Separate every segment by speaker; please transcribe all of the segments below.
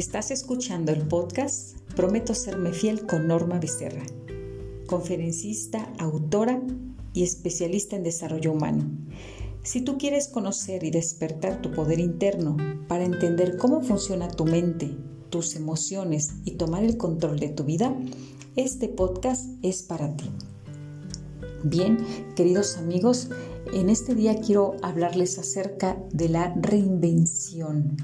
Speaker 1: Estás escuchando el podcast Prometo serme fiel con Norma Becerra, conferencista, autora y especialista en desarrollo humano. Si tú quieres conocer y despertar tu poder interno para entender cómo funciona tu mente, tus emociones y tomar el control de tu vida, este podcast es para ti. Bien, queridos amigos, en este día quiero hablarles acerca de la reinvención.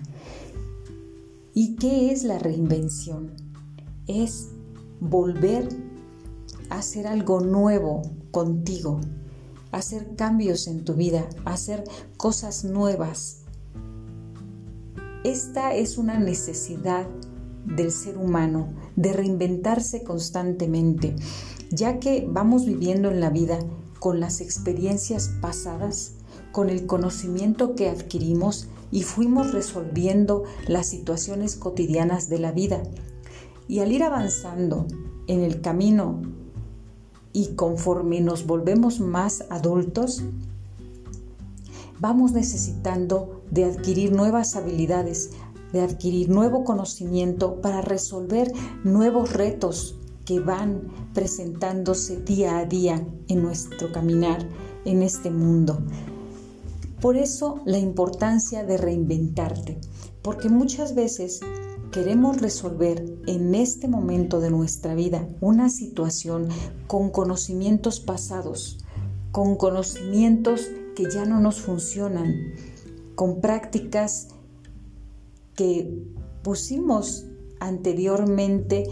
Speaker 1: ¿Y qué es la reinvención? Es volver a hacer algo nuevo contigo, hacer cambios en tu vida, hacer cosas nuevas. Esta es una necesidad del ser humano de reinventarse constantemente, ya que vamos viviendo en la vida con las experiencias pasadas, con el conocimiento que adquirimos y fuimos resolviendo las situaciones cotidianas de la vida. Y al ir avanzando en el camino y conforme nos volvemos más adultos, vamos necesitando de adquirir nuevas habilidades, de adquirir nuevo conocimiento para resolver nuevos retos que van presentándose día a día en nuestro caminar en este mundo. Por eso la importancia de reinventarte, porque muchas veces queremos resolver en este momento de nuestra vida una situación con conocimientos pasados, con conocimientos que ya no nos funcionan, con prácticas que pusimos anteriormente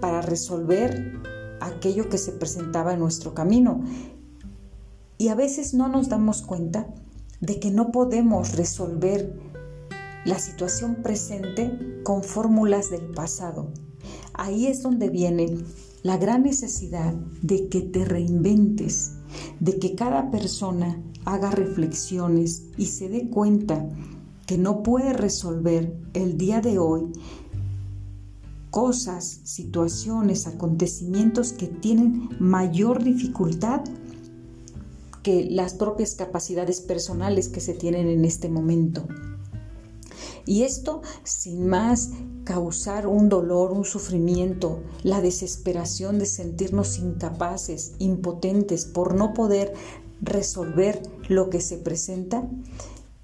Speaker 1: para resolver aquello que se presentaba en nuestro camino. Y a veces no nos damos cuenta de que no podemos resolver la situación presente con fórmulas del pasado. Ahí es donde viene la gran necesidad de que te reinventes, de que cada persona haga reflexiones y se dé cuenta que no puede resolver el día de hoy cosas, situaciones, acontecimientos que tienen mayor dificultad que las propias capacidades personales que se tienen en este momento. Y esto sin más causar un dolor, un sufrimiento, la desesperación de sentirnos incapaces, impotentes por no poder resolver lo que se presenta,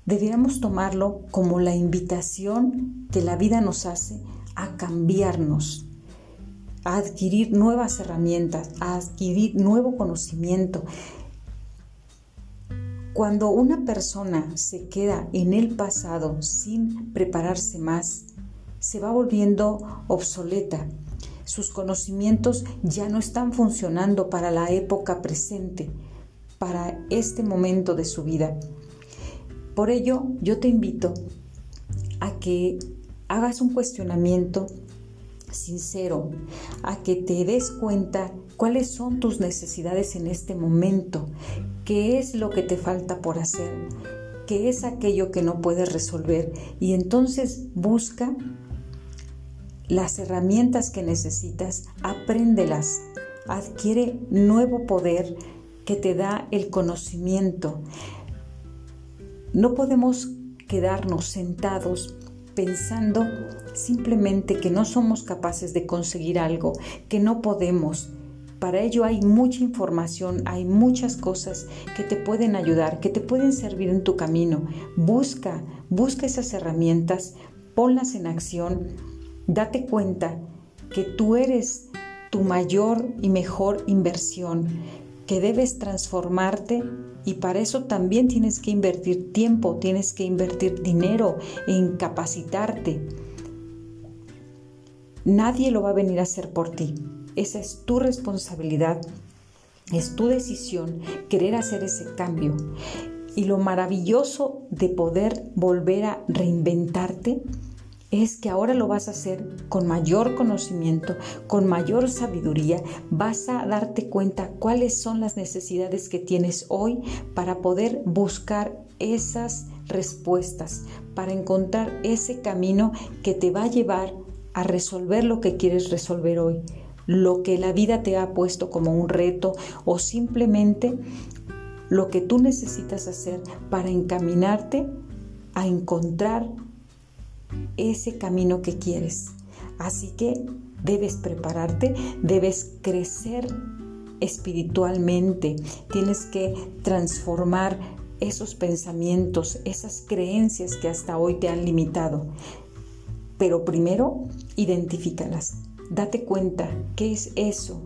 Speaker 1: debiéramos tomarlo como la invitación que la vida nos hace a cambiarnos, a adquirir nuevas herramientas, a adquirir nuevo conocimiento, cuando una persona se queda en el pasado sin prepararse más, se va volviendo obsoleta. Sus conocimientos ya no están funcionando para la época presente, para este momento de su vida. Por ello, yo te invito a que hagas un cuestionamiento sincero, a que te des cuenta cuáles son tus necesidades en este momento, qué es lo que te falta por hacer, qué es aquello que no puedes resolver y entonces busca las herramientas que necesitas, apréndelas, adquiere nuevo poder que te da el conocimiento. No podemos quedarnos sentados pensando simplemente que no somos capaces de conseguir algo, que no podemos. Para ello hay mucha información, hay muchas cosas que te pueden ayudar, que te pueden servir en tu camino. Busca, busca esas herramientas, ponlas en acción, date cuenta que tú eres tu mayor y mejor inversión, que debes transformarte y para eso también tienes que invertir tiempo, tienes que invertir dinero en capacitarte. Nadie lo va a venir a hacer por ti. Esa es tu responsabilidad, es tu decisión querer hacer ese cambio. Y lo maravilloso de poder volver a reinventarte es que ahora lo vas a hacer con mayor conocimiento, con mayor sabiduría, vas a darte cuenta cuáles son las necesidades que tienes hoy para poder buscar esas respuestas, para encontrar ese camino que te va a llevar a resolver lo que quieres resolver hoy, lo que la vida te ha puesto como un reto o simplemente lo que tú necesitas hacer para encaminarte a encontrar ese camino que quieres. Así que debes prepararte, debes crecer espiritualmente, tienes que transformar esos pensamientos, esas creencias que hasta hoy te han limitado. Pero primero, identifícalas. Date cuenta qué es eso,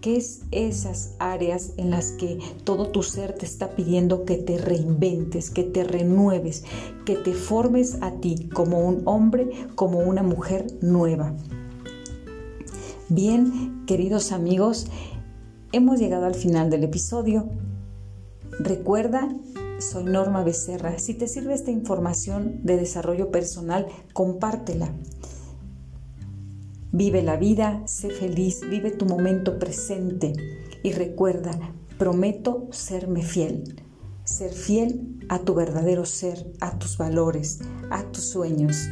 Speaker 1: qué es esas áreas en las que todo tu ser te está pidiendo que te reinventes, que te renueves, que te formes a ti como un hombre, como una mujer nueva. Bien, queridos amigos, hemos llegado al final del episodio. Recuerda soy Norma Becerra. Si te sirve esta información de desarrollo personal, compártela. Vive la vida, sé feliz, vive tu momento presente y recuerda, prometo serme fiel. Ser fiel a tu verdadero ser, a tus valores, a tus sueños.